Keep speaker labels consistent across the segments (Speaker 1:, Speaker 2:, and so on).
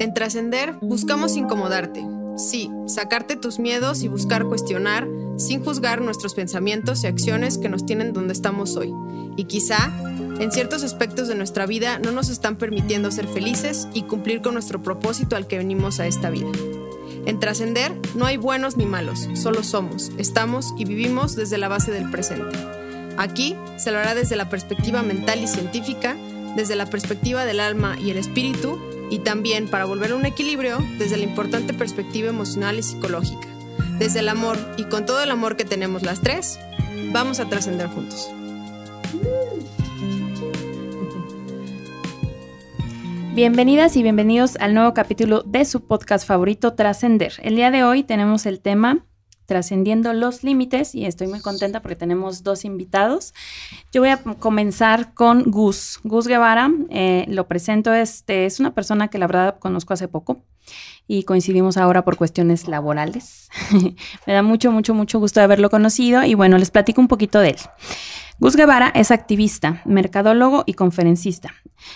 Speaker 1: En Trascender buscamos incomodarte. Sí, sacarte tus miedos y buscar cuestionar sin juzgar nuestros pensamientos y acciones que nos tienen donde estamos hoy. Y quizá, en ciertos aspectos de nuestra vida no nos están permitiendo ser felices y cumplir con nuestro propósito al que venimos a esta vida. En Trascender no hay buenos ni malos, solo somos, estamos y vivimos desde la base del presente. Aquí se lo hará desde la perspectiva mental y científica, desde la perspectiva del alma y el espíritu, y también para volver a un equilibrio desde la importante perspectiva emocional y psicológica. Desde el amor y con todo el amor que tenemos las tres, vamos a trascender juntos.
Speaker 2: Bienvenidas y bienvenidos al nuevo capítulo de su podcast favorito, Trascender. El día de hoy tenemos el tema Trascendiendo los Límites y estoy muy contenta porque tenemos dos invitados. Yo voy a comenzar con Gus. Gus Guevara, eh, lo presento, este, es una persona que la verdad conozco hace poco y coincidimos ahora por cuestiones laborales. Me da mucho, mucho, mucho gusto haberlo conocido y bueno, les platico un poquito de él. Gus Guevara es activista, mercadólogo y conferencista.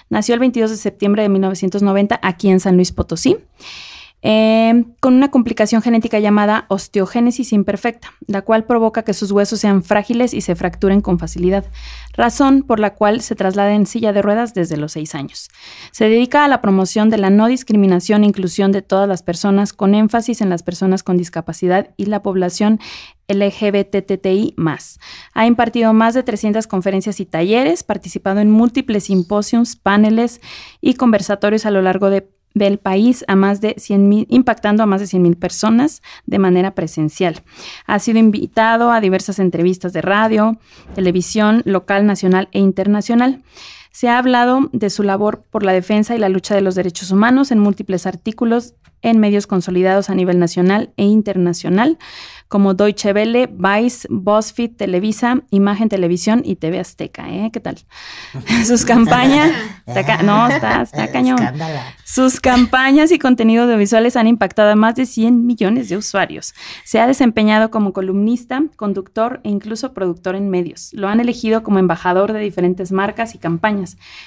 Speaker 2: Nació el 22 de septiembre de 1990 aquí en San Luis Potosí. Eh, con una complicación genética llamada osteogénesis imperfecta, la cual provoca que sus huesos sean frágiles y se fracturen con facilidad, razón por la cual se traslada en silla de ruedas desde los seis años. Se dedica a la promoción de la no discriminación e inclusión de todas las personas, con énfasis en las personas con discapacidad y la población LGBTTI+. Ha impartido más de 300 conferencias y talleres, participado en múltiples simposios, paneles y conversatorios a lo largo de del país a más de 100 impactando a más de 100 mil personas de manera presencial. Ha sido invitado a diversas entrevistas de radio, televisión local, nacional e internacional. Se ha hablado de su labor por la defensa y la lucha de los derechos humanos en múltiples artículos en medios consolidados a nivel nacional e internacional, como Deutsche Welle, Vice, BuzzFeed, Televisa, Imagen Televisión y TV Azteca. ¿eh? ¿Qué tal? Sus campañas, no, está, está cañón. Sus campañas y contenidos audiovisuales han impactado a más de 100 millones de usuarios. Se ha desempeñado como columnista, conductor e incluso productor en medios. Lo han elegido como embajador de diferentes marcas y campañas.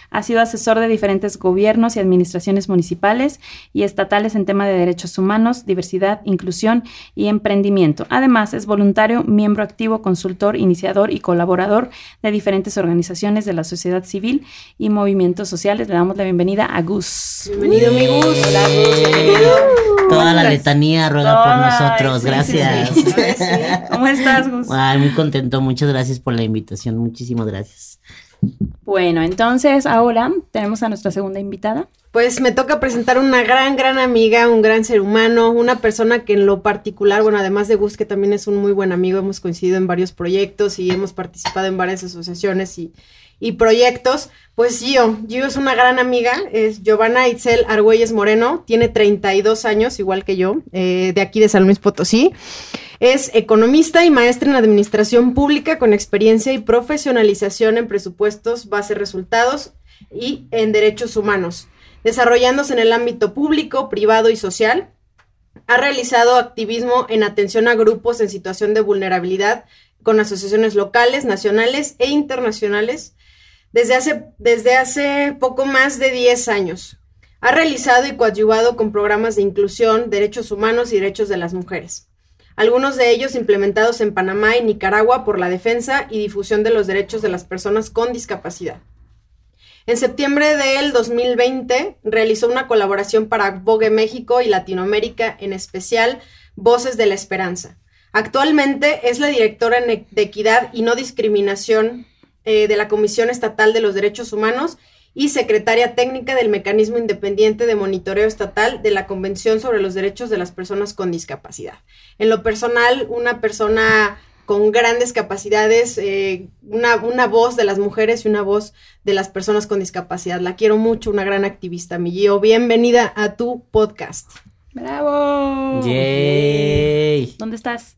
Speaker 2: Ha sido asesor de diferentes gobiernos y administraciones municipales y estatales en temas de derechos humanos, diversidad, inclusión y emprendimiento. Además, es voluntario, miembro activo, consultor, iniciador y colaborador de diferentes organizaciones de la sociedad civil y movimientos sociales. Le damos la bienvenida a Gus.
Speaker 1: Bienvenido, mi Gus.
Speaker 3: Hola, Gus. Bienvenido. Toda la letanía ruega por nosotros. gracias.
Speaker 2: ¿Cómo estás, Gus?
Speaker 3: muy contento. Muchas gracias por la invitación. Muchísimas gracias.
Speaker 2: Bueno, entonces ahora tenemos a nuestra segunda invitada.
Speaker 1: Pues me toca presentar una gran, gran amiga, un gran ser humano, una persona que en lo particular, bueno, además de Gus, que también es un muy buen amigo, hemos coincidido en varios proyectos y hemos participado en varias asociaciones y, y proyectos. Pues Gio, Gio es una gran amiga, es Giovanna Itzel Argüelles Moreno, tiene 32 años, igual que yo, eh, de aquí de San Luis Potosí. Es economista y maestra en administración pública con experiencia y profesionalización en presupuestos, base resultados y en derechos humanos desarrollándose en el ámbito público, privado y social. Ha realizado activismo en atención a grupos en situación de vulnerabilidad con asociaciones locales, nacionales e internacionales desde hace, desde hace poco más de 10 años. Ha realizado y coadyuvado con programas de inclusión, derechos humanos y derechos de las mujeres, algunos de ellos implementados en Panamá y Nicaragua por la defensa y difusión de los derechos de las personas con discapacidad. En septiembre del 2020 realizó una colaboración para Vogue México y Latinoamérica, en especial Voces de la Esperanza. Actualmente es la directora de Equidad y No Discriminación eh, de la Comisión Estatal de los Derechos Humanos y secretaria técnica del Mecanismo Independiente de Monitoreo Estatal de la Convención sobre los Derechos de las Personas con Discapacidad. En lo personal, una persona con grandes capacidades, eh, una, una, voz de las mujeres y una voz de las personas con discapacidad. La quiero mucho, una gran activista, mi Gio. Bienvenida a tu podcast.
Speaker 2: ¡Bravo!
Speaker 3: ¡Yay!
Speaker 2: ¿Dónde estás?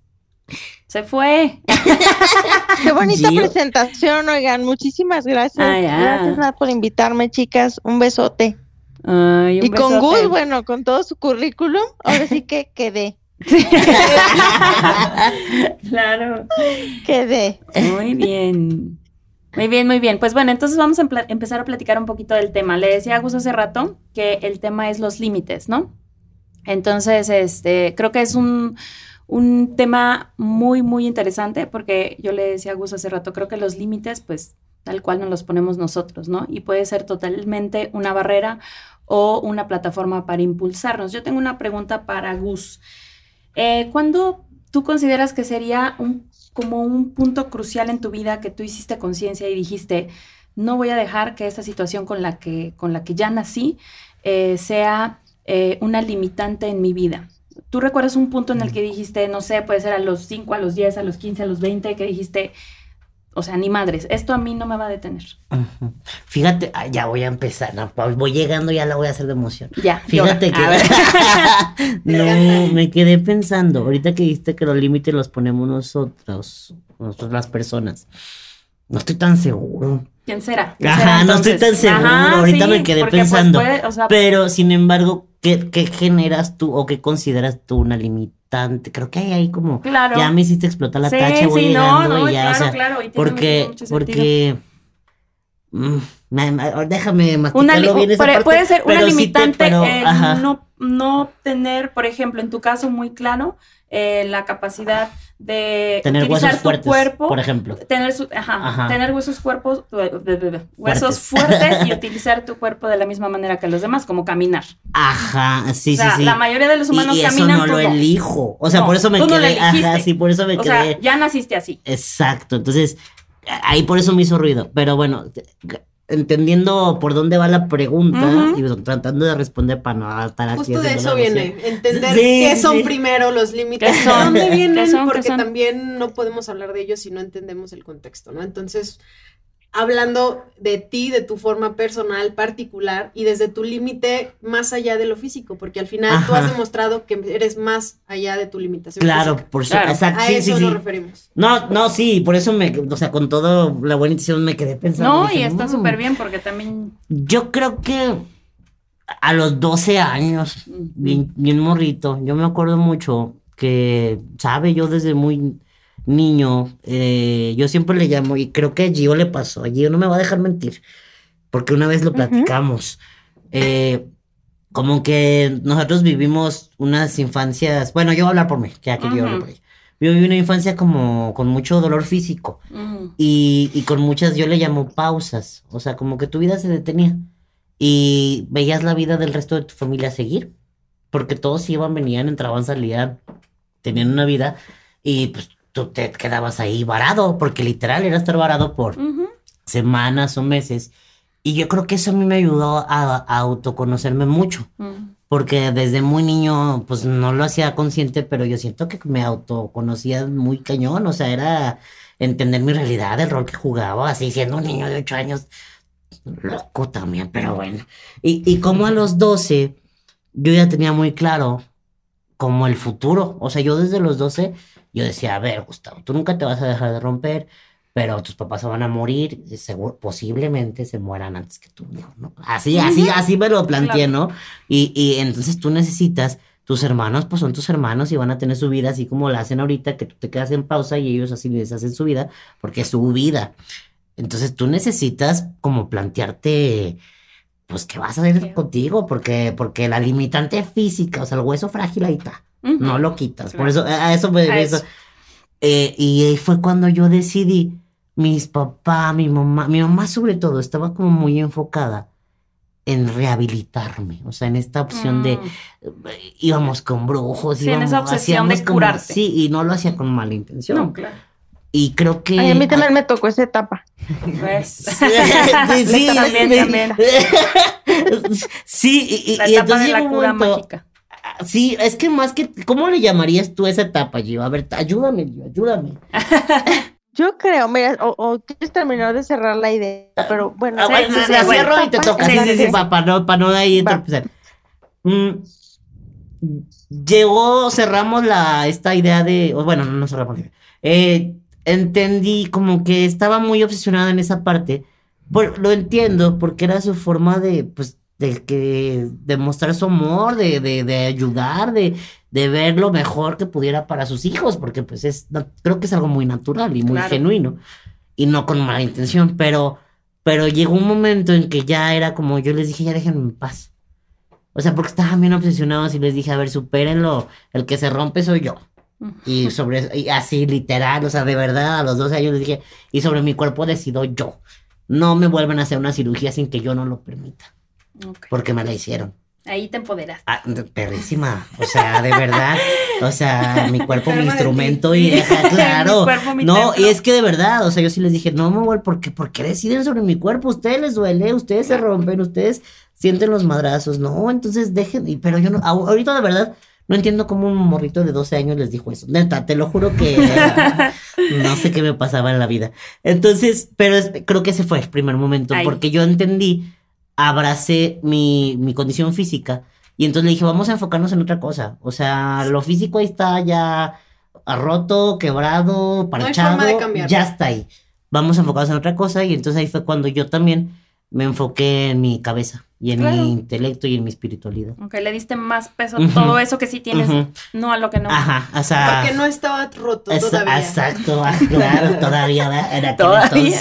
Speaker 2: Se fue.
Speaker 4: Qué bonita presentación, oigan. Muchísimas gracias. Gracias por invitarme, chicas. Un besote. y con Gus, bueno, con todo su currículum, ahora sí que quedé.
Speaker 2: claro.
Speaker 4: Quedé.
Speaker 2: Muy bien. Muy bien, muy bien. Pues bueno, entonces vamos a empezar a platicar un poquito del tema. Le decía a Gus hace rato que el tema es los límites, ¿no? Entonces, este, creo que es un, un tema muy, muy interesante porque yo le decía a Gus hace rato, creo que los límites, pues tal cual nos los ponemos nosotros, ¿no? Y puede ser totalmente una barrera o una plataforma para impulsarnos. Yo tengo una pregunta para Gus. Eh, ¿Cuándo tú consideras que sería un, como un punto crucial en tu vida que tú hiciste conciencia y dijiste, no voy a dejar que esta situación con la que, con la que ya nací eh, sea eh, una limitante en mi vida? ¿Tú recuerdas un punto en el que dijiste, no sé, puede ser a los 5, a los 10, a los 15, a los 20, que dijiste, o sea, ni madres, esto a mí no me va a detener.
Speaker 3: Fíjate, ya voy a empezar, voy llegando, ya la voy a hacer de emoción.
Speaker 2: Ya.
Speaker 3: Fíjate que no, me quedé pensando, ahorita que dijiste que los límites los ponemos nosotros, nosotros las personas. No estoy tan seguro.
Speaker 2: ¿Quién será?
Speaker 3: Ajá, no estoy tan seguro. Ahorita me quedé pues, pensando. pero sin embargo, ¿qué, ¿qué, generas tú o qué consideras tú una limitación? creo que hay ahí como claro. ya me hiciste explotar la tacha, voy llegando y ya, claro, o sea, claro, porque, porque mm, déjame masticarlo bien esa
Speaker 2: parte, Puede ser una limitante no, no tener, por ejemplo, en tu caso muy claro, eh, la capacidad de
Speaker 3: tener utilizar huesos tu fuertes, cuerpo, por ejemplo.
Speaker 2: Tener, su, ajá, tener huesos cuerpos, huesos fuertes. y utilizar tu cuerpo de la misma manera que los demás, como caminar.
Speaker 3: Ajá, sí, sí, sí.
Speaker 2: La mayoría de los humanos y, y
Speaker 3: eso
Speaker 2: no
Speaker 3: lo elijo. O sea, por eso me quedé, ajá, sí, por eso me quedé. O sea,
Speaker 2: ya naciste así.
Speaker 3: Exacto. Entonces, ahí por eso me hizo ruido. Pero bueno, entendiendo por dónde va la pregunta y tratando de responder para no estar
Speaker 1: aquí. Justo de eso viene, entender qué son primero los límites, de dónde vienen, porque también no podemos hablar de ellos si no entendemos el contexto, ¿no? Entonces, hablando de ti, de tu forma personal, particular y desde tu límite más allá de lo físico, porque al final tú has demostrado que eres más allá de tu limitación.
Speaker 3: Claro, por supuesto. Exacto.
Speaker 1: A eso nos referimos.
Speaker 3: No, no, sí, por eso me, o sea, con todo la buena intención me quedé pensando.
Speaker 2: No, y está súper bien porque también.
Speaker 3: Yo creo que a los 12 años, bien, bien morrito, yo me acuerdo mucho que, sabe, yo desde muy niño, eh, yo siempre le llamo, y creo que a Gio le pasó, a Gio no me va a dejar mentir, porque una vez lo platicamos. Eh, como que nosotros vivimos unas infancias, bueno, yo voy a hablar por mí, ya que yo hablo por mí. Yo viví una infancia como con mucho dolor físico y, y, con muchas, yo le llamo pausas, o sea, como que tu vida se detenía y veías la vida del resto de tu familia seguir, porque todos iban, venían, entraban, salían, tenían una vida y pues tú te quedabas ahí varado, porque literal era estar varado por semanas o meses. Y yo creo que eso a mí me ayudó a, autoconocerme mucho, mm. porque desde muy niño, pues no lo hacía consciente, pero yo siento que me autoconocía muy cañón, o sea, era entender mi realidad, el rol que jugaba, así siendo un niño de 8 años, loco también, pero bueno. Y, y como a los 12, yo ya tenía muy claro como el futuro, o sea, yo desde los 12 yo decía, a ver, Gustavo, tú nunca te vas a dejar de romper, pero tus papás se van a morir, seguro, posiblemente se mueran antes que tú, ¿no? Así, así, así me lo planteé, ¿no? Y, y entonces tú necesitas, tus hermanos, pues son tus hermanos y van a tener su vida así como la hacen ahorita, que tú te quedas en pausa y ellos así les hacen su vida, porque es su vida. Entonces tú necesitas como plantearte, pues, ¿qué vas a hacer contigo? Porque, porque la limitante física, o sea, el hueso frágil ahí está no lo quitas. Por eso, a eso me... Eh, y ahí fue cuando yo decidí, mis papás, mi mamá, mi mamá sobre todo, estaba como muy enfocada en rehabilitarme, o sea, en esta opción de mm. íbamos con brujos,
Speaker 2: sí, en esa obsesión de curarte.
Speaker 3: sí, y no lo hacía con mala intención. No, claro. Y creo que.
Speaker 4: a mí también me tocó esa etapa.
Speaker 2: Pues. sí, sí, también, también.
Speaker 3: sí, y,
Speaker 2: la etapa de la cura mágica.
Speaker 3: Sí, es que más que, ¿cómo le llamarías tú esa etapa, Gio? A ver, ayúdame, Gio, ayúdame.
Speaker 4: Yo creo, mira, o, quieres terminar de cerrar la idea, pero bueno.
Speaker 3: Ah, bueno, la cierro y te toca, sí, sí, sí, para, no, para no de ahí mm, llegó, cerramos la, esta idea de, bueno, no, no cerramos eh, entendí como que estaba muy obsesionada en esa parte, lo entiendo, porque era su forma de, pues, de que demostrar su amor, de, de, de ayudar, de, de, ver lo mejor que pudiera para sus hijos, porque pues es, creo que es algo muy natural y muy genuino. y no con mala intención, pero, pero llegó un momento en que ya era como, yo les dije, ya déjenme en paz. O sea, porque estaban bien obsesionados y les dije, a ver, supérenlo, el que se rompe soy yo. Y sobre, y así literal, o sea, de verdad, a los 12 años les dije, y sobre mi cuerpo decido yo. No me vuelven a hacer una cirugía sin que yo no lo permita. Porque me la hicieron.
Speaker 2: Ahí te empoderas.
Speaker 3: Ah, perrísima. O sea, de verdad. O sea, mi cuerpo, mi instrumento y claro. no, y es que de verdad, o sea, yo sí les dije, no, me porque, porque deciden sobre mi cuerpo, ustedes les duele, ustedes se rompen, ustedes sienten los madrazos, no, entonces dejen, y, pero yo no, ahorita de verdad, no entiendo cómo un morrito de 12 años les dijo eso. Neta, te lo juro que no sé qué me pasaba en la vida. Entonces, pero creo que ese fue el primer momento, porque yo entendí abracé mi, mi condición física y entonces le dije, vamos a enfocarnos en otra cosa. O sea, lo físico ahí está ya roto, quebrado, parchado, ya está ahí. Vamos a enfocarnos en otra cosa y entonces ahí fue cuando yo también me enfoqué en mi cabeza y en mi intelecto y en mi espiritualidad.
Speaker 2: Ok, le diste más peso a todo eso que sí tienes, no a lo que no.
Speaker 3: Ajá, o sea.
Speaker 1: Porque no estaba roto todavía.
Speaker 3: Exacto, ah, claro, todavía era
Speaker 2: todavía.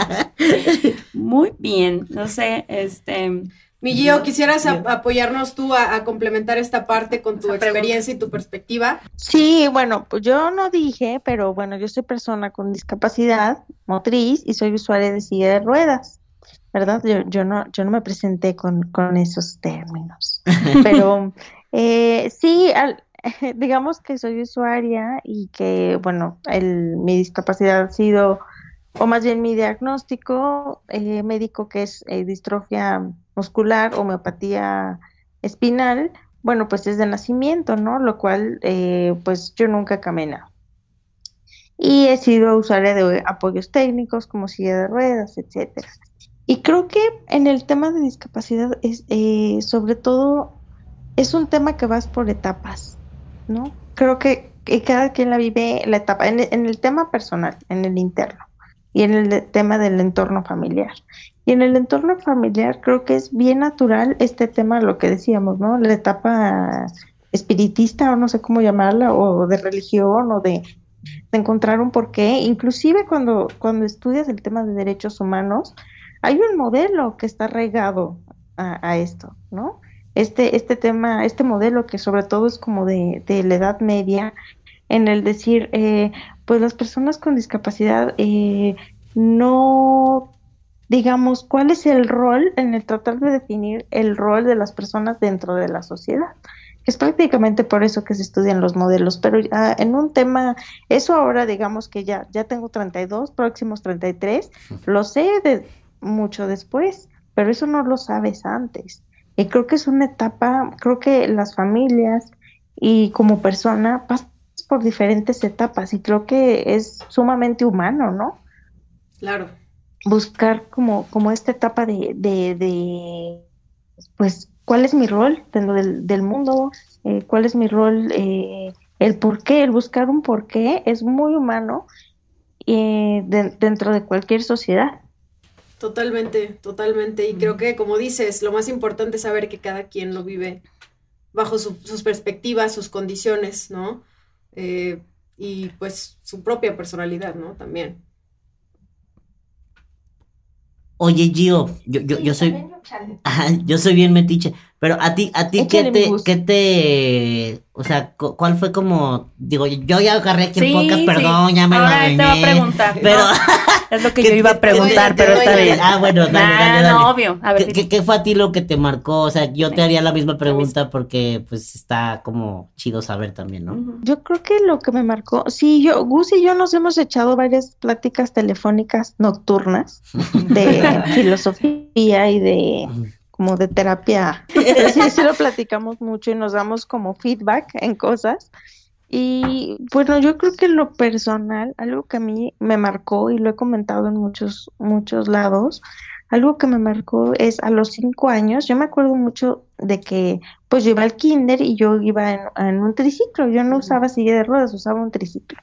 Speaker 2: Muy bien, no sé, este.
Speaker 1: Mi Gio, ¿quisieras apoyarnos tú a, complementar esta parte con tu experiencia y tu perspectiva?
Speaker 4: Sí, bueno, pues yo no dije, pero bueno, yo soy persona con discapacidad motriz y soy usuaria de silla de ruedas. ¿Verdad? Yo, yo, no, yo no me presenté con, con esos términos, pero eh, sí, digamos que soy usuaria y que, bueno, el, mi discapacidad ha sido, o más bien mi diagnóstico eh, médico que es eh, distrofia muscular, homeopatía espinal, bueno, pues es de nacimiento, ¿no? Lo cual, pues yo nunca he caminado. Y he sido usuaria de apoyos técnicos como silla de ruedas, etcétera. Y creo que en el tema de discapacidad es eh, sobre todo es un tema que vas por etapas, ¿no? Creo que, cada quien la vive la etapa, en, el tema personal, en el interno, y en el tema del entorno familiar. Y en el entorno familiar creo que es bien natural este tema, lo que decíamos, ¿no? La etapa espiritista o no sé cómo llamarla, o de religión o de, de encontrar un porqué. Inclusive cuando, cuando estudias el tema de derechos humanos, hay un modelo que está regado a, esto, ¿no? Este, este tema, este modelo que sobre todo es como de, la edad media, en el decir, eh, pues las personas con discapacidad eh, no, digamos, cuál es el rol en el tratar de definir el rol de las personas dentro de la sociedad. Es prácticamente por eso que se estudian los modelos, pero ah, en un tema, eso ahora digamos que ya, ya tengo 32, próximos 33, lo sé de, mucho después, pero eso no lo sabes antes. Y creo que es una etapa, creo que las familias y como persona pasas por diferentes etapas y creo que es sumamente humano, ¿no?
Speaker 1: Claro.
Speaker 4: Buscar como, como esta etapa de, de, pues, ¿cuál es mi rol dentro del, del mundo? Eh, ¿Cuál es mi rol? Eh, el por qué, el buscar un por qué es muy humano eh, dentro de cualquier sociedad.
Speaker 1: Totalmente, totalmente. Y creo que, como dices, lo más importante es saber que cada quien lo vive bajo sus perspectivas, sus condiciones, ¿no? Eh, y pues su propia personalidad, ¿no? También.
Speaker 3: Oye, Gio, yo, yo, yo soy. yo soy bien metiche. Pero a ti, a ti, ¿qué te, ¿qué te. O sea, ¿cuál fue como. Digo, yo ya agarré aquí en pocas, perdón, ya me
Speaker 2: Ahora te va a preguntar. Pero. Es lo que yo iba a preguntar, pero está bien.
Speaker 3: Ah, bueno, dale, dale, dale.
Speaker 2: No, obvio. A ver,
Speaker 3: ¿Qué, ¿Qué, fue a ti lo que te marcó? O sea, yo te haría la misma pregunta porque pues está como chido saber también, ¿no?
Speaker 4: Yo creo que lo que me marcó, sí, yo, Gus y yo nos hemos echado varias pláticas telefónicas nocturnas de filosofía y de como de terapia. Sí, sí lo platicamos mucho y nos damos como feedback en cosas. Y bueno, yo creo que en lo personal, algo que a mí me marcó y lo he comentado en muchos, muchos lados, algo que me marcó es a los cinco años, yo me acuerdo mucho de que pues yo iba al kinder y yo iba en, un triciclo, yo no usaba silla de ruedas, usaba un triciclo.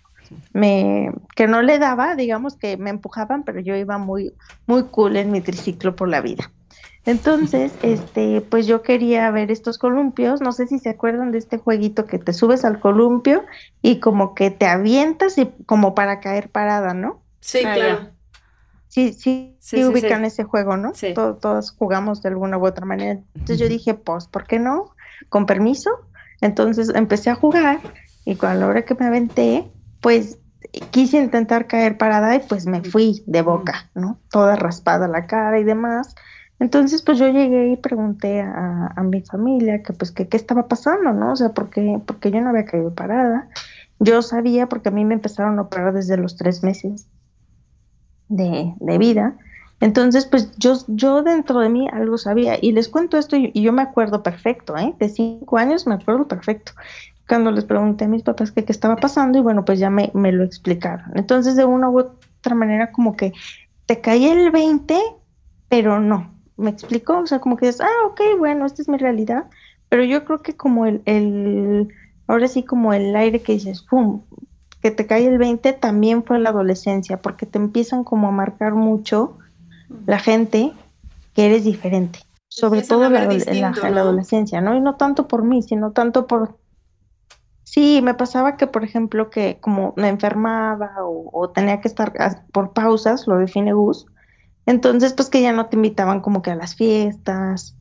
Speaker 4: Me, que no le daba, digamos que me empujaban, pero yo iba muy, muy cool en mi triciclo por la vida. Entonces, este, pues yo quería ver estos columpios, no sé si se acuerdan de este jueguito que te subes al columpio y como que te avientas y como para caer parada, ¿no?
Speaker 1: Sí, ah, claro.
Speaker 4: Sí, sí, sí, ubican ese juego, ¿no? Sí. todos jugamos de alguna u otra manera. Entonces yo dije, pues, ¿por qué no? Con permiso. Entonces empecé a jugar y cuando la hora que me aventé, pues quise intentar caer parada y pues me fui de boca, ¿no? Toda raspada la cara y demás. Entonces, pues yo llegué y pregunté a, mi familia que pues que qué estaba pasando, ¿no? O sea, porque, porque yo no había caído parada. Yo sabía porque a mí me empezaron a operar desde los tres meses de, de vida. Entonces, pues yo, yo dentro de mí algo sabía y les cuento esto y, yo me acuerdo perfecto, ¿eh? De cinco años me acuerdo perfecto. Cuando les pregunté a mis papás qué estaba pasando y bueno, pues ya me, me lo explicaron. Entonces, de una u otra manera, como que te caí el 20, pero no, ¿Me explico? O sea, como que dices, ah, ok, bueno, esta es mi realidad, pero yo creo que como el, el ahora sí como el aire que dices, ¡pum!, que te cae el 20 también fue la adolescencia, porque te empiezan como a marcar mucho la gente que eres diferente, sobre todo en la, adolescencia, ¿no? Y no tanto por mí, sino tanto por... Sí, me pasaba que, por ejemplo, que como me enfermaba o, o tenía que estar por pausas, lo define Gus, entonces, pues que ya no te invitaban como que a las fiestas,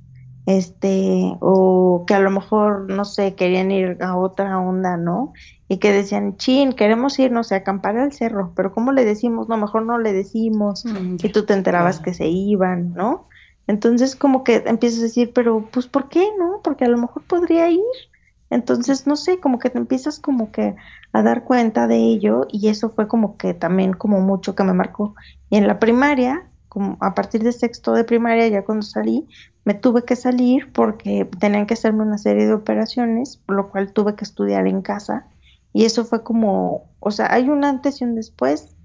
Speaker 4: este, o que a lo mejor, no sé, querían ir a otra onda, ¿no? Y que decían, chin, queremos ir, no sé, a acampar al cerro, pero ¿cómo le decimos? No, mejor no le decimos. Mm, y tú te enterabas que se iban, ¿no? Entonces, como que empiezas a decir, pero, pues, ¿por qué no? Porque a lo mejor podría ir. Entonces, no sé, como que te empiezas como que a dar cuenta de ello y eso fue como que también como mucho que me marcó. Y en la primaria, a partir de sexto de primaria, ya cuando salí, me tuve que salir porque tenían que hacerme una serie de operaciones, por lo cual tuve que estudiar en casa. Y eso fue como, o sea, hay un antes y un después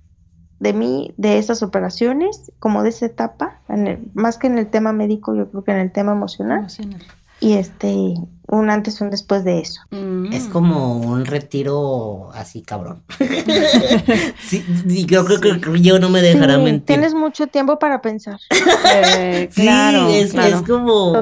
Speaker 4: de mí, de esas operaciones, como de esa etapa, más que en el tema médico, yo creo que en el tema emocional y este un antes y un después de eso.
Speaker 3: Mm. Es como un retiro así cabrón. sí, creo, que yo no me dejará mentir.
Speaker 4: Tienes mucho tiempo para pensar.
Speaker 3: Eh, claro, sí, es como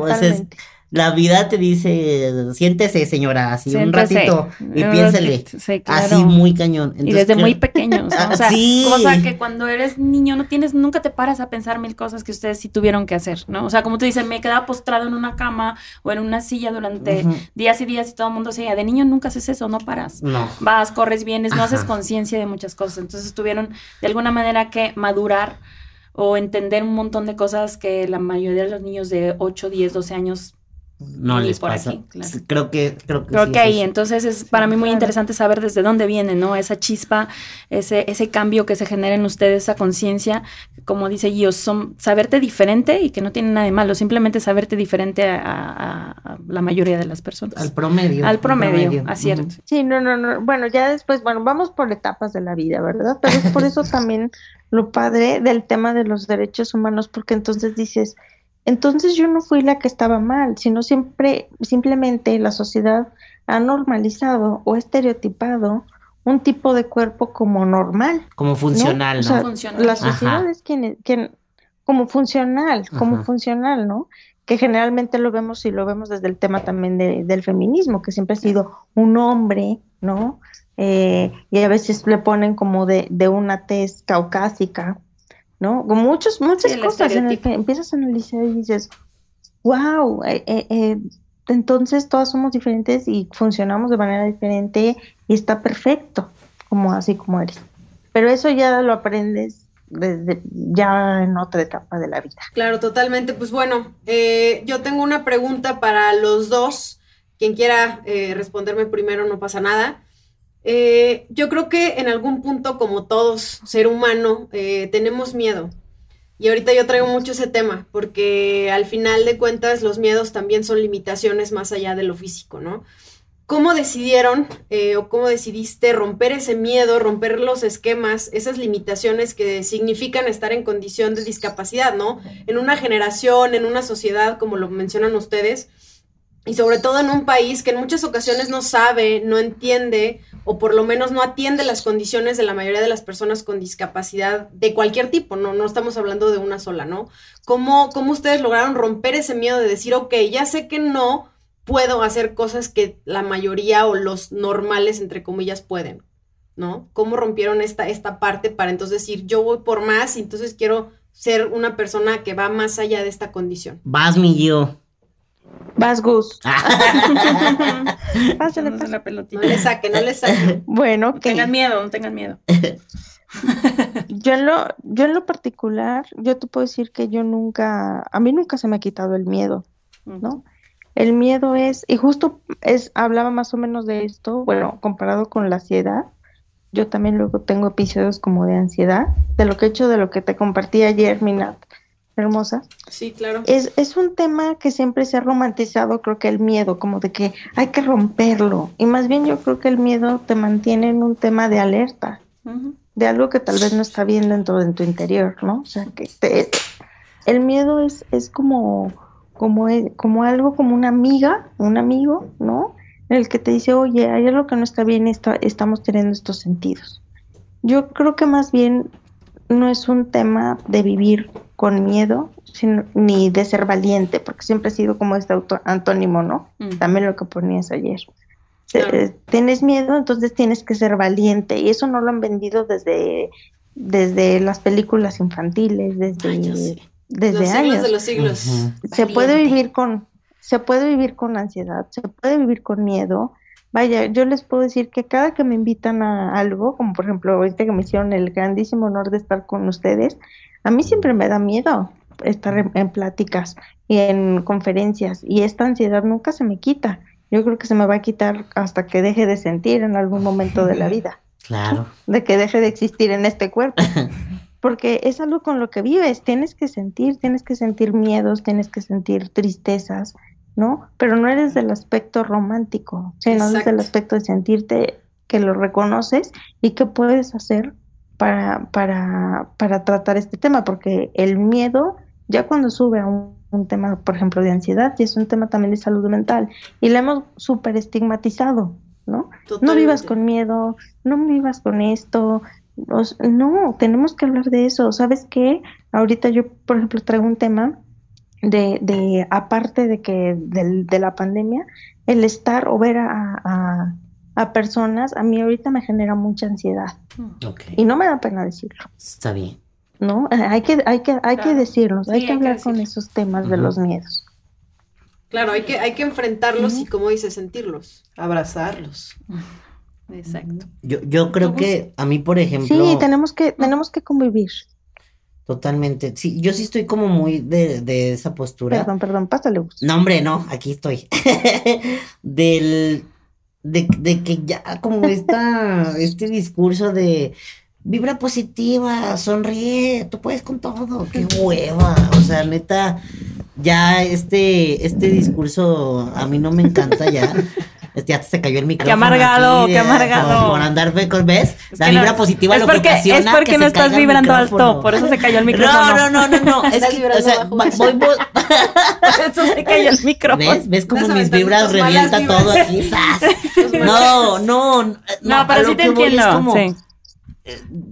Speaker 3: la vida te dice, siéntese señora, así un ratito y piénsele, así muy cañón.
Speaker 2: y desde muy pequeños, o sea, o sea, que cuando eres niño no tienes, nunca te paras a pensar mil cosas que ustedes sí tuvieron que hacer, ¿no? O sea, como tú dices, me quedaba postrado en una cama o en una silla durante días y días y todo el mundo decía, de niño nunca haces eso, no paras. No. Vas, corres, vienes, no haces conciencia de muchas cosas. Entonces tuvieron de alguna manera que madurar o entender un montón de cosas que la mayoría de los niños de 8, 10, 12 años
Speaker 3: no les pasa. Creo que creo que,
Speaker 2: creo que ahí, entonces es para mí muy interesante saber desde dónde viene, ¿no? Esa chispa, ese ese cambio que se genera en ustedes, esa conciencia, como dice Gio, son saberte diferente y que no tiene nada de malo, simplemente saberte diferente a, la mayoría de las personas.
Speaker 3: Al promedio.
Speaker 2: Al promedio, así
Speaker 4: Sí, no, no, no. Bueno, ya después, bueno, vamos por etapas de la vida, ¿verdad? Pero es por eso también lo padre del tema de los derechos humanos, porque entonces dices, entonces yo no fui la que estaba mal, sino siempre, simplemente la sociedad ha normalizado o estereotipado un tipo de cuerpo como normal.
Speaker 3: Como funcional, ¿no?
Speaker 4: La sociedad es quien, quien, como funcional, como funcional, ¿no? Que generalmente lo vemos y lo vemos desde el tema también del feminismo, que siempre ha sido un hombre, ¿no? Eh, y a veces le ponen como de, de una tez caucásica, ¿no? Con muchos, muchas cosas en el que empiezas a analizar y dices, wow, eh, eh, eh, entonces todas somos diferentes y funcionamos de manera diferente y está perfecto, como así como eres. Pero eso ya lo aprendes desde ya en otra etapa de la vida.
Speaker 1: Claro, totalmente. Pues bueno, yo tengo una pregunta para los dos. Quien quiera responderme primero no pasa nada. Eh, yo creo que en algún punto, como todos, ser humano, eh, tenemos miedo. Y ahorita yo traigo mucho ese tema, porque al final de cuentas los miedos también son limitaciones más allá de lo físico, ¿no? ¿Cómo decidieron eh, o cómo decidiste romper ese miedo, romper los esquemas, esas limitaciones que significan estar en condición de discapacidad, ¿no? En una generación, en una sociedad, como lo mencionan ustedes, y sobre todo en un país que en muchas ocasiones no sabe, no entiende o por lo menos no atiende las condiciones de la mayoría de las personas con discapacidad de cualquier tipo, no, no estamos hablando de una sola, ¿no? ¿Cómo, ¿Cómo ustedes lograron romper ese miedo de decir, ok, ya sé que no puedo hacer cosas que la mayoría o los normales, entre comillas, pueden? ¿no? ¿Cómo rompieron esta, esta parte para entonces decir, yo voy por más y entonces quiero ser una persona que va más allá de esta condición?
Speaker 3: Vas, mi yo.
Speaker 4: Vas, Gus.
Speaker 1: Pásale, pásale la pelotita. No le saque, no le saque.
Speaker 4: Bueno,
Speaker 2: que... tengan miedo, no tengan miedo.
Speaker 4: yo en lo, yo en lo particular, yo te puedo decir que yo nunca, a mí nunca se me ha quitado el miedo, ¿no? El miedo es, y justo es, hablaba más o menos de esto, bueno, comparado con la ansiedad, yo también luego tengo episodios como de ansiedad, de lo que he hecho, de lo que te compartí ayer, Minat, hermosa.
Speaker 1: Sí, claro.
Speaker 4: Es, es un tema que siempre se ha romantizado, creo que el miedo, como de que hay que romperlo. Y más bien yo creo que el miedo te mantiene en un tema de alerta, de algo que tal vez no está bien dentro de tu interior, ¿no? O sea, que el miedo es, es como como, e, como algo como una amiga, un amigo, ¿no? El que te dice, oye, hay algo que no está bien, está, estamos teniendo estos sentidos. Yo creo que más bien no es un tema de vivir con miedo, sino, ni de ser valiente, porque siempre ha sido como este auto, antónimo, ¿no? Mm. También lo que ponías ayer. Eh, tienes miedo, entonces tienes que ser valiente, y eso no lo han vendido desde, desde las películas infantiles, desde desde
Speaker 1: los
Speaker 4: años.
Speaker 1: de los siglos.
Speaker 4: Se puede vivir con, se puede vivir con ansiedad, se puede vivir con miedo. Vaya, yo les puedo decir que cada que me invitan a algo, como por ejemplo ahorita que me hicieron el grandísimo honor de estar con ustedes, a mí siempre me da miedo estar en, pláticas y en conferencias y esta ansiedad nunca se me quita. Yo creo que se me va a quitar hasta que deje de sentir en algún momento de la vida.
Speaker 3: Claro.
Speaker 4: De que deje de existir en este cuerpo. porque es algo con lo que vives, tienes que sentir, tienes que sentir miedos, tienes que sentir tristezas, ¿no? Pero no eres del aspecto romántico, sino desde el aspecto de sentirte que lo reconoces y qué puedes hacer para, para, para tratar este tema, porque el miedo, ya cuando sube a un, tema, por ejemplo, de ansiedad, y es un tema también de salud mental, y lo hemos súper estigmatizado, ¿no? No vivas con miedo, no vivas con esto, no, tenemos que hablar de eso. ¿Sabes qué? Ahorita yo, por ejemplo, traigo un tema de, de aparte de que de, la pandemia, el estar o ver a, a, personas, a mí ahorita me genera mucha ansiedad. Y no me da pena decirlo.
Speaker 3: Está bien.
Speaker 4: ¿No? Hay que, hay que, hay que decirlos, hay que hablar con esos temas de los miedos.
Speaker 1: Claro, hay que, hay que enfrentarlos y, como dice, sentirlos.
Speaker 2: Abrazarlos. Exacto.
Speaker 3: Yo, yo creo que a mí, por ejemplo.
Speaker 4: Sí, tenemos que, tenemos que convivir.
Speaker 3: Totalmente. Sí, yo sí estoy como muy de, de esa postura.
Speaker 4: Perdón, perdón, pásale.
Speaker 3: No, hombre, no, aquí estoy. Del. De, de, que ya como esta, este discurso de vibra positiva, sonríe, tú puedes con todo, qué hueva, o sea, neta, ya este, este discurso a mí no me encanta ya, ya se cayó el micrófono.
Speaker 2: Qué amargado, qué amargado.
Speaker 3: Por, andar con, ¿ves? la vibra positiva
Speaker 2: es
Speaker 3: lo
Speaker 2: porque,
Speaker 3: que ocasiona
Speaker 2: Es porque no estás vibrando alto, por eso se cayó el micrófono.
Speaker 3: No, no, no, no, no. Es que, o sea, voy, voy,
Speaker 2: por eso se cayó el micrófono.
Speaker 3: ¿Ves? ¿Ves cómo mis vibras revienta todo aquí? no, no, no.
Speaker 2: No, pero sí te entiendo. Sí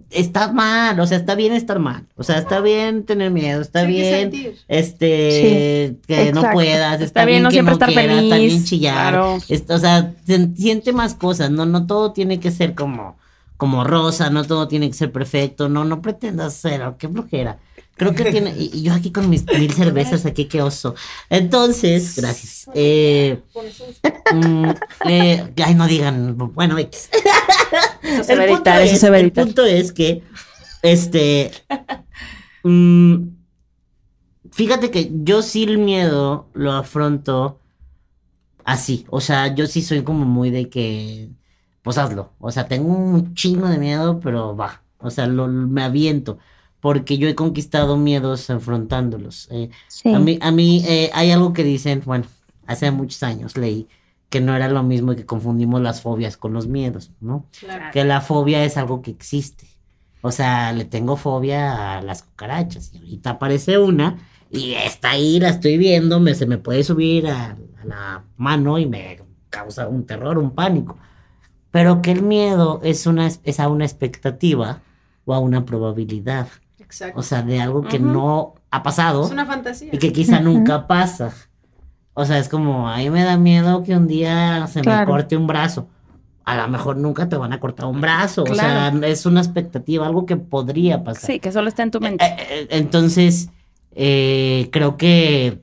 Speaker 3: está mal, o sea, está bien estar mal, o sea, está bien tener miedo, está bien, este, que no puedas, está, bien, no siempre estar feliz, está bien chillar, o sea, siente más cosas, no, no todo tiene que ser como, como rosa, no todo tiene que ser perfecto, no, no pretendas ser, qué flojera. Creo que tiene, y, yo aquí con mis mil cervezas, aquí qué oso. Entonces, gracias. Eh, mm, eh, ay, no digan, bueno, X.
Speaker 2: Eso se va a editar, eso se va a
Speaker 3: editar. El punto es que, este, mm, fíjate que yo sí el miedo lo afronto así, o sea, yo sí soy como muy de que, pues hazlo, o sea, tengo un chingo de miedo, pero va, o sea, lo, me aviento porque yo he conquistado miedos afrontándolos. Eh, a mí, a mí eh, hay algo que dicen, bueno, hace muchos años leí que no era lo mismo y que confundimos las fobias con los miedos, ¿no? Que la fobia es algo que existe. O sea, le tengo fobia a las cucarachas y ahorita aparece una y está ahí, la estoy viendo, me, se me puede subir a, la mano y me causa un terror, un pánico. Pero que el miedo es, una, es a una expectativa o a una probabilidad. O sea, de algo que no ha pasado.
Speaker 1: Es una fantasía.
Speaker 3: Y que quizá nunca pasa. O sea, es como, a mí me da miedo que un día se me corte un brazo. a lo mejor nunca te van a cortar un brazo. O sea, es una expectativa, algo que podría pasar.
Speaker 2: Sí, que solo está en tu mente. Eh,
Speaker 3: eh, entonces, eh, creo que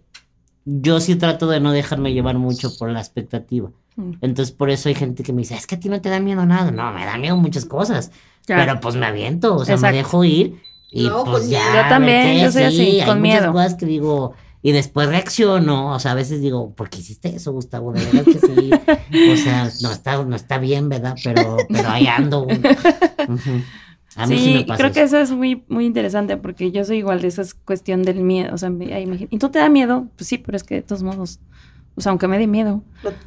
Speaker 3: yo sí trato de no dejarme llevar mucho por la expectativa. Mm. Entonces, por eso hay gente que me dice, es que a ti no te da miedo nada. No, me da miedo muchas cosas. Pero pues me aviento, o sea, me dejo ir. Y pues ya.
Speaker 2: Yo también, yo soy así, con miedo.
Speaker 3: Muchas cosas que digo, y después reacciono, o sea, a veces digo, ¿por qué hiciste eso, Gustavo? De verdad que sí. O sea, no está, no está bien, ¿verdad? Pero, pero ahí ando.
Speaker 2: A mí sí, me pasa creo que eso es muy, muy interesante porque yo soy igual de esa cuestión del miedo. O sea, ¿y tú te da miedo? Pues sí, pero es que de todos modos, o sea, aunque me dé miedo.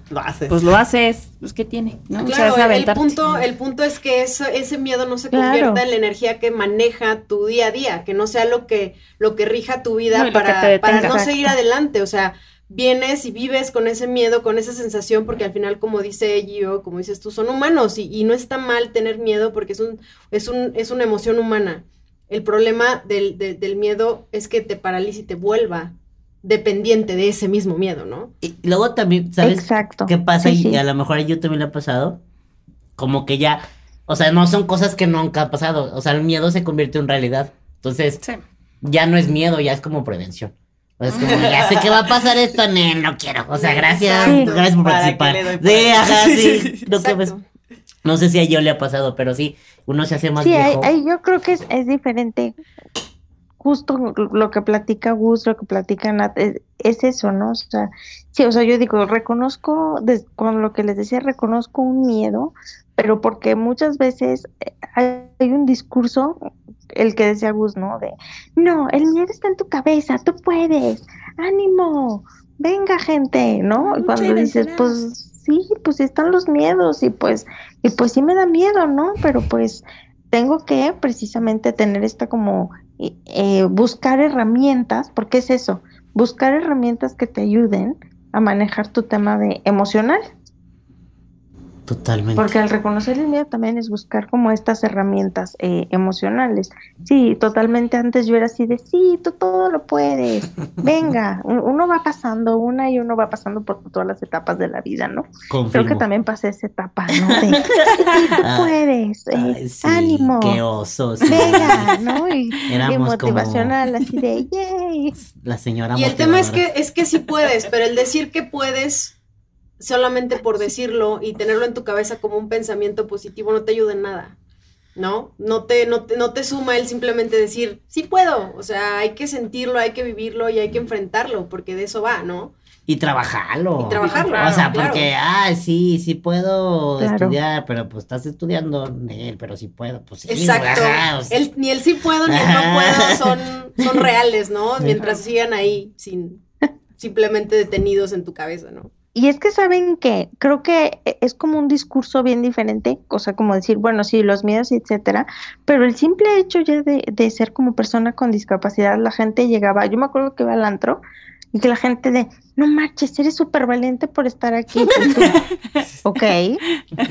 Speaker 2: Lo, haces. Pues lo haces. Pues ¿qué tiene? ¿no?
Speaker 1: Claro, o sea, el, punto, el punto es que eso, ese miedo no se convierta en la energía que maneja tu día a día, que no sea lo que, lo que rija tu vida para, para no seguir adelante. O sea, vienes y vives con ese miedo, con esa sensación, porque al final, como dice Gio, como dices tú, son humanos y, y, no está mal tener miedo porque es, un, es, un, es una emoción humana. El problema del, del miedo es que te paralice y te vuelva dependiente de ese mismo miedo, ¿no?
Speaker 3: Y luego también, ¿sabes Exacto. qué pasa? y a lo mejor a yo también le ha pasado, como que ya, o sea, no son cosas que nunca ha pasado, o sea, el miedo se convierte en realidad. Entonces, ya no es miedo, ya es como prevención. O es como, ya sé que va a pasar esto, no quiero. O sea, gracias, gracias por participar. Sí, ajá, sí. No, sé si a yo le ha pasado, pero sí, uno se hace más sí, viejo.
Speaker 4: yo creo que es, es diferente justo lo que platica Gus, lo que platica Nat, es, eso, ¿no? O sea, sí, o sea, yo digo, reconozco, con lo que les decía, reconozco un miedo, pero porque muchas veces eh, hay un discurso, el que decía Gus, ¿no? De, no, el miedo está en tu cabeza, tú puedes, ánimo, venga gente, ¿no? Y cuando dices, pues sí, pues están los miedos y pues, y pues sí me da miedo, ¿no? Pero pues tengo que precisamente tener esta como eh, buscar herramientas, porque es eso, buscar herramientas que te ayuden a manejar tu tema de emocional.
Speaker 3: Totalmente.
Speaker 4: Porque al reconocer el miedo también es buscar como estas herramientas eh, emocionales. Sí, totalmente antes yo era así de, sí, tú todo lo puedes, venga, uno va pasando, una y uno va pasando por todas las etapas de la vida, ¿no? Creo que también pasé esa etapa, ¿no? De, sí, tú ah, puedes, eh, ánimo.
Speaker 3: Qué osos.
Speaker 4: Venga, ¿no? Y, motivacional, así de, yay.
Speaker 3: La señora
Speaker 1: Y el tema es que, es que sí puedes, pero el decir que puedes solamente por decirlo y tenerlo en tu cabeza como un pensamiento positivo no te ayuda en nada. ¿No? No te, no te, no te suma el simplemente decir, sí puedo. O sea, hay que sentirlo, hay que vivirlo y hay que enfrentarlo, porque de eso va, ¿no?
Speaker 3: Y trabajarlo.
Speaker 1: Y trabajarlo.
Speaker 3: o sea, porque, ah, sí, sí puedo estudiar, pero pues estás estudiando él, pero sí puedo, pues sí.
Speaker 1: Exacto. ni el sí puedo ni el no puedo son, son reales, ¿no? Mientras sigan ahí sin simplemente detenidos en tu cabeza, ¿no?
Speaker 4: Y es que saben que creo que e, es como un discurso bien diferente, cosa como decir, bueno, sí, los miedos, etcétera, pero el simple hecho ya de, de ser como persona con discapacidad, la gente llegaba, yo me acuerdo que iba al antro y que la gente de, no marches, eres súper valiente por estar aquí. ok,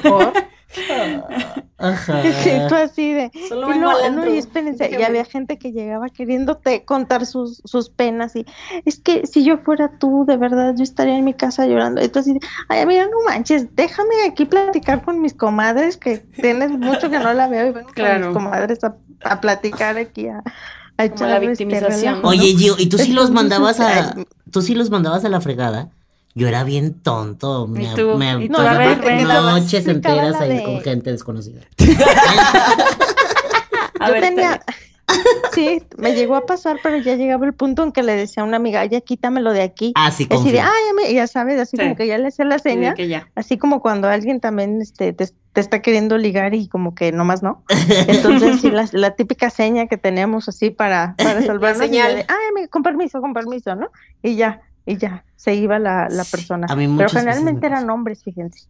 Speaker 4: por Ajá. tú así de. Solo y no, no, y espérense, y había gente que llegaba queriéndote contar sus, sus penas y es que si yo fuera tú, de verdad, yo estaría en mi casa llorando. Entonces, ay, amiga, no manches, déjame aquí platicar con mis comadres, que tienes mucho que no la veo y vengo con mis comadres a, a platicar aquí a, a echar
Speaker 2: la este victimización.
Speaker 3: Oye, Gio, ¿y tú sí los mandabas a, tú sí los mandabas a la fregada? Yo era bien tonto. Me, me no, noches enteras ahí con gente desconocida.
Speaker 4: yo tenía. Sí, me llegó a pasar, pero ya llegaba el punto en que le decía a una amiga, ya quítamelo de aquí.
Speaker 3: Así
Speaker 4: como. Así ay, ya sabes, así como que ya le hacía la seña. Así como cuando alguien también este, te, está queriendo ligar y como que nomás no. Entonces, sí, la, típica seña que tenemos así para, para resolvernos. ay, amiga, con permiso, con permiso, ¿no? Y ya y ya, se iba la, la persona. Pero generalmente eran hombres, fíjense.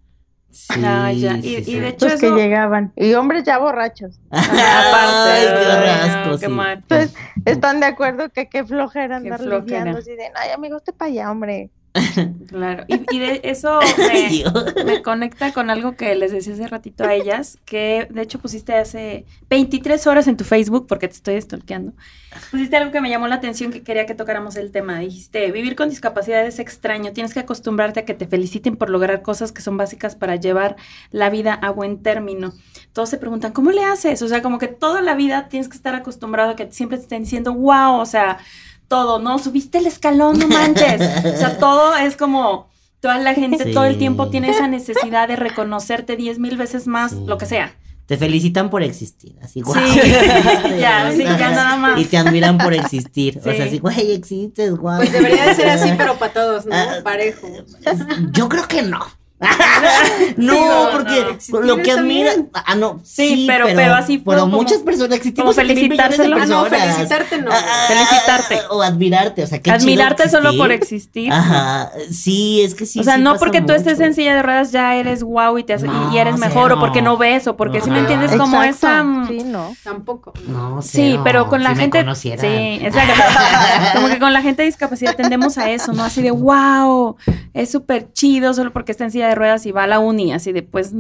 Speaker 2: Sí, ah, ya. Y, y, de hecho
Speaker 4: Los que llegaban. Y hombres ya borrachos.
Speaker 3: Aparte. Ay,
Speaker 4: qué Entonces, están de acuerdo que qué flojera andar lidiando así de, ay, amigo, usted para allá, hombre.
Speaker 2: Claro, y, de eso me, conecta con algo que les decía hace ratito a ellas, que de hecho pusiste hace 23 horas en tu Facebook, porque te estoy stalkeando, pusiste algo que me llamó la atención que quería que tocáramos el tema. Dijiste, vivir con discapacidad es extraño, tienes que acostumbrarte a que te feliciten por lograr cosas que son básicas para llevar la vida a buen término. Todos se preguntan, ¿cómo le haces? O sea, como que toda la vida tienes que estar acostumbrado a que siempre te estén diciendo, wow, o sea todo, ¿no? Subiste el escalón, no manches. o sea, todo es como toda la gente todo el tiempo tiene esa necesidad de reconocerte diez mil veces más, lo que sea.
Speaker 3: Te felicitan por existir, así,
Speaker 2: guay. Sí, ya, sí, ya nada más.
Speaker 3: Y te admiran por existir. O sea, así, güey, existes, guay.
Speaker 1: Pues debería de ser así, pero para todos, ¿no? Ah, Parejo.
Speaker 3: Yo creo que no. no, porque lo que admira. Ah, no. Sí, pero, pero, así fue. Pero muchas personas existimos.
Speaker 2: Como felicitárselo.
Speaker 1: Ah, no, felicitarte no. Ah,
Speaker 2: felicitarte.
Speaker 3: O admirarte. O sea, que
Speaker 2: Admirarte solo por existir.
Speaker 3: Ajá. Sí, es que sí.
Speaker 2: O sea, no porque tú estés en silla de ruedas ya eres guau y, te y eres mejor, o porque no ves, o porque si me entiendes como esa.
Speaker 1: Mm, sí, no. Tampoco.
Speaker 3: No,
Speaker 2: Sí, pero con la gente. Sí, exacto. como que con la gente de discapacidad tendemos a eso, ¿no? Así de wow, es súper chido solo porque está en silla de ruedas y va a la uni, así de pues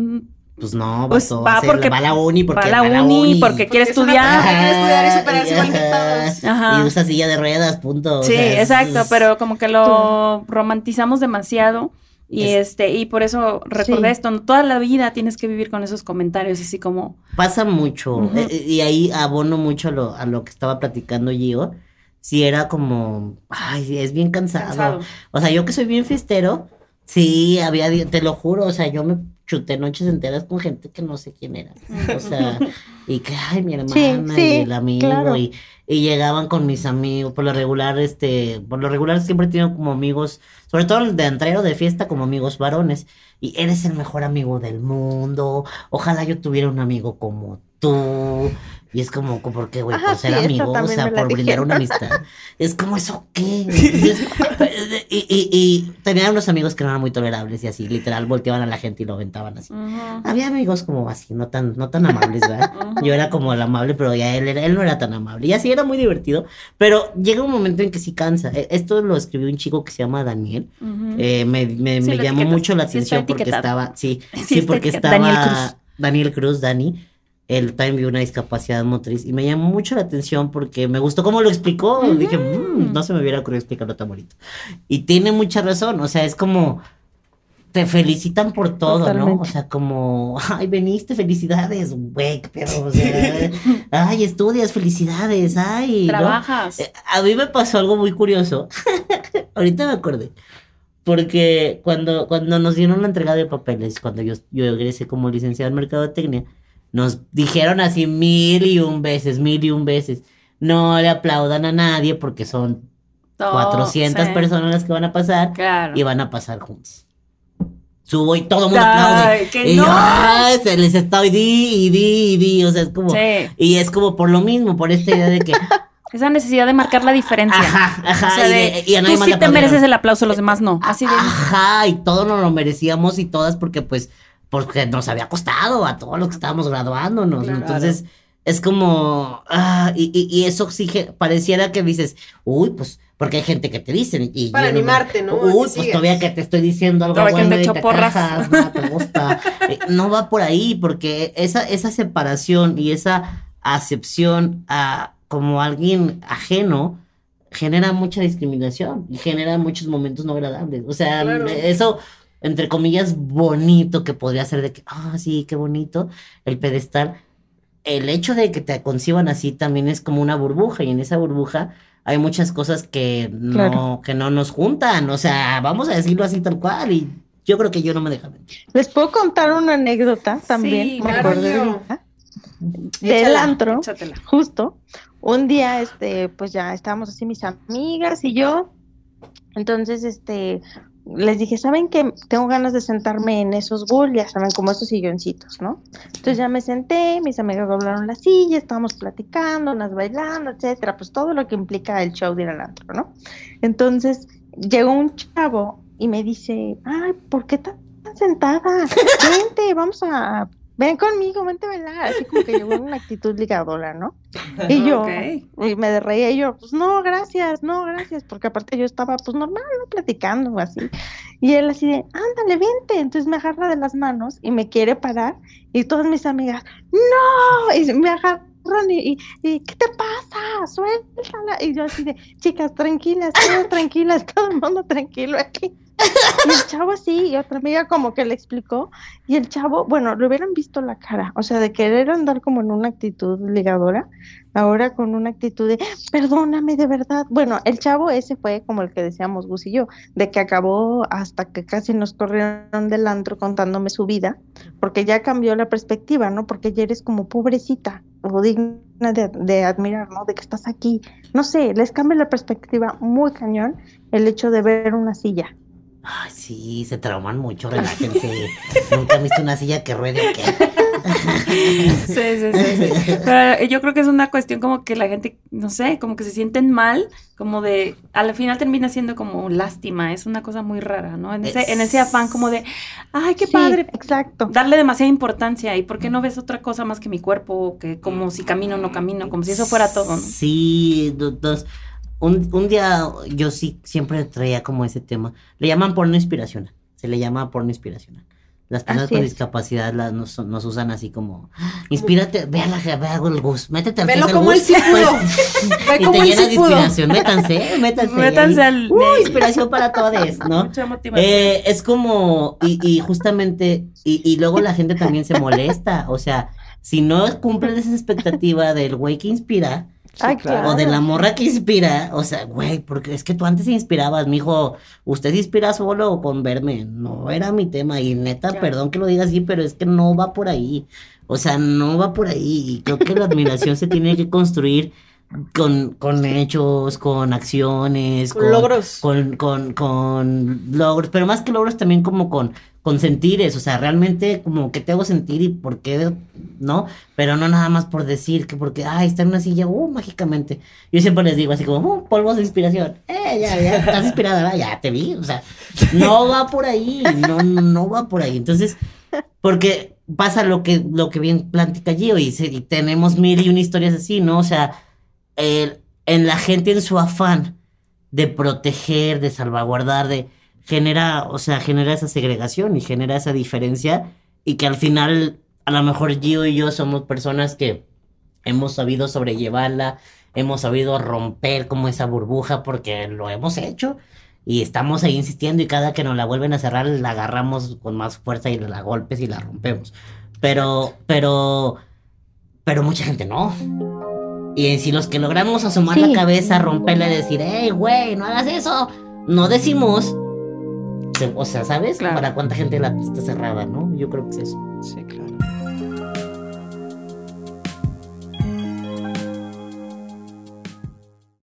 Speaker 3: pues no, pues va porque va a la uni porque
Speaker 2: va a la, uni, porque quiere estudiar,
Speaker 1: quiere estudiar y superarse igual que todos.
Speaker 3: Ajá. Y usa silla de ruedas, punto.
Speaker 2: Sí, exacto, pero como que lo romantizamos demasiado. Y este, y por eso recordé esto, toda la vida tienes que vivir con esos comentarios, así como.
Speaker 3: Pasa mucho, eh, eh, y ahí abono mucho a lo, a lo que estaba platicando Gio. Si era como, ay, es bien cansado. cansado. O sea, yo que soy bien fiestero, Sí, había, te lo juro, o sea, yo me chuté noches enteras con gente que no sé quién era. O sea, y que, ay, mi hermana y el amigo, y, y, llegaban con mis amigos, por lo regular, este, por lo regular siempre he tenido como amigos, sobre todo de entrero de fiesta, como amigos varones, y eres el mejor amigo del mundo, ojalá yo tuviera un amigo como tú, y es como, ¿por qué, güey? Por ser amigo, o sea, por brindar una amistad. Es como, ¿eso qué? y, y, y, tenía unos amigos que no eran muy tolerables y así, literal, volteaban a la gente y lo aventaban así. Había amigos como así, no tan, no tan amables, ¿verdad? Yo era como el amable, pero ya él, él no era tan amable. Y así era muy divertido. Pero llega un momento en que sí cansa. E, esto lo escribió un chico que se llama Daniel. Eh, me me, me llamó mucho la atención porque estaba, sí, sí, porque estaba. Daniel Cruz, Dani él también vio una discapacidad motriz y me llamó mucho la atención porque me gustó cómo lo explicó. Dije, mm, no se me hubiera ocurrido explicarlo tan bonito. Y tiene mucha razón, o sea, es como te felicitan por todo, ¿no? O sea, como, ay, veniste, felicidades, güey, pero, o sea, ay, estudias, felicidades, ay.
Speaker 2: Trabajas.
Speaker 3: Eh, a mí me pasó algo muy curioso. Ahorita me acordé. Porque cuando, cuando nos dieron la entrega de papeles, cuando yo, yo egresé como licenciado en Mercadotecnia, nos dijeron así mil y un veces, mil y un veces. No le aplaudan a nadie porque son 400 personas las que van a pasar y van a pasar juntos. Subo y todo el mundo aplaude. y no. se les está y di y di y di. O sea, es como. Y es como por lo mismo, por esta idea de que.
Speaker 2: Esa necesidad de marcar la diferencia.
Speaker 3: Ajá, ajá.
Speaker 2: O sea, de, y, tú sí te mereces el aplauso, los demás no. Así de.
Speaker 3: Ajá, y todos nos lo merecíamos y todas porque pues porque nos había costado a todos los que estábamos graduándonos. Entonces, es como, ah, y, y, eso exige, pareciera que dices, uy, pues, porque hay gente que te dice. Y
Speaker 1: Para animarte, ¿no?
Speaker 3: Uy, pues todavía que te estoy diciendo algo bueno que te, te cajas, no, te gusta. Eh, no va por ahí, porque esa, esa separación y esa acepción a como alguien ajeno genera mucha discriminación y genera muchos momentos no agradables. O sea, eso entre comillas, bonito que podría ser de que, ah, sí, qué bonito, el pedestal. El hecho de que te conciban así también es como una burbuja y en esa burbuja hay muchas cosas que no, que no nos juntan, o sea, vamos a decirlo así tal cual y yo creo que yo no me deja mentir.
Speaker 4: Les puedo contar una anécdota también, sí, me acordé del antro, justo. Un día, este, pues ya estábamos así mis amigas y yo. Entonces, este, les dije, ¿saben qué? Tengo ganas de sentarme en esos bull, ya saben, como esos silloncitos, ¿no? Entonces ya me senté, mis amigas doblaron la silla, estábamos platicando, unas bailando, etcétera, pues todo lo que implica el show de ir al antro, ¿no? Entonces llegó un chavo y me dice, ay, ¿por qué tan sentada? Vente, vamos a ven conmigo, vente a bailar, así como que llegó en una actitud ligadora, ¿no? Y yo, y me reía y yo, pues no, gracias, no, gracias, porque aparte yo estaba pues normal, ¿no? Platicando así. Y él así de, ándale, vente. Entonces me agarra de las manos y me quiere parar y todas mis amigas, no, y me y, y, ¿qué te pasa? Suéltala. Y yo así de, chicas, tranquilas, todas tranquilas, todo el mundo tranquilo aquí. Y el chavo así, y otra amiga como que le explicó, y el chavo, bueno, le hubieran visto la cara, o sea, de querer andar como en una actitud ligadora, ahora con una actitud de, perdóname de verdad. Bueno, el chavo ese fue como el que decíamos Gus y yo, de que acabó hasta que casi nos corrieron del antro contándome su vida, porque ya cambió la perspectiva, ¿no? Porque ya eres como pobrecita o digna de, de admirar, ¿no? De que estás aquí. No sé, les cambia la perspectiva muy cañón el hecho de ver una silla.
Speaker 3: Ay, sí, se trauman mucho, relájense. Nunca he visto una silla que ruede qué.
Speaker 2: sí, sí, sí, Pero yo creo que es una cuestión como que la gente, no sé, como que se sienten mal, como de, al final termina siendo como lástima, es una cosa muy rara, ¿no? En ese, en ese afán como de, ay, qué padre.
Speaker 4: Exacto.
Speaker 2: Darle demasiada importancia y por qué no ves otra cosa más que mi cuerpo, que como si camino o no camino, como si eso fuera todo, ¿no?
Speaker 3: Sí, dos un, un, día yo sí siempre traía como ese tema. Le llaman porno inspiracional. Se le llama porno inspiracional. Las personas con discapacidad las, nos, nos, usan así como, inspírate, ve a la ve a el Gus, métete al
Speaker 1: Velo como el sí
Speaker 3: y te llenas de inspiración, métanse, métanse.
Speaker 2: Métanse al...
Speaker 3: Uh, inspiración para todos, ¿no? Eh, es como, y, y justamente, y, y luego la gente también se molesta, o sea, si no cumples esa expectativa del güey que inspira, o de la morra que inspira, o sea, güey, porque es que tú antes inspirabas, mijo, usted se inspira solo con verme, no era mi tema, y neta, perdón que lo diga así, pero es que no va por ahí, o sea, no va por ahí, y creo que la admiración se tiene que construir con, con hechos, con acciones,
Speaker 1: con, logros.
Speaker 3: Con, con, con logros, pero más que logros también como con, con sentires, o sea, realmente como que te hago sentir y por qué, ¿no? Pero no nada más por decir que porque, ay, está en una silla, uh, mágicamente. Yo siempre les digo así como, uh, polvos de inspiración, eh, ya, ya, estás inspirada, ya te vi, o sea, no va por ahí, no, no va por ahí. Entonces, porque pasa lo que, lo que bien plantica Gio y, y tenemos mil y una historias así, ¿no? O sea, en la gente en su afán de proteger, de salvaguardar, de genera, o sea, genera esa segregación y genera esa diferencia y que al final a lo mejor Gio y yo somos personas que hemos sabido sobrellevarla, hemos sabido romper como esa burbuja porque lo hemos hecho y estamos ahí insistiendo y cada que nos la vuelven a cerrar la agarramos con más fuerza y la golpes y la rompemos. Pero, pero, pero mucha gente no. Y si los que logramos asomar la cabeza, romperla y decir, hey, güey, no hagas eso, no decimos. O sea, ¿sabes? Para cuánta gente la está cerrada, ¿no? Yo creo que es eso.
Speaker 2: Sí, claro.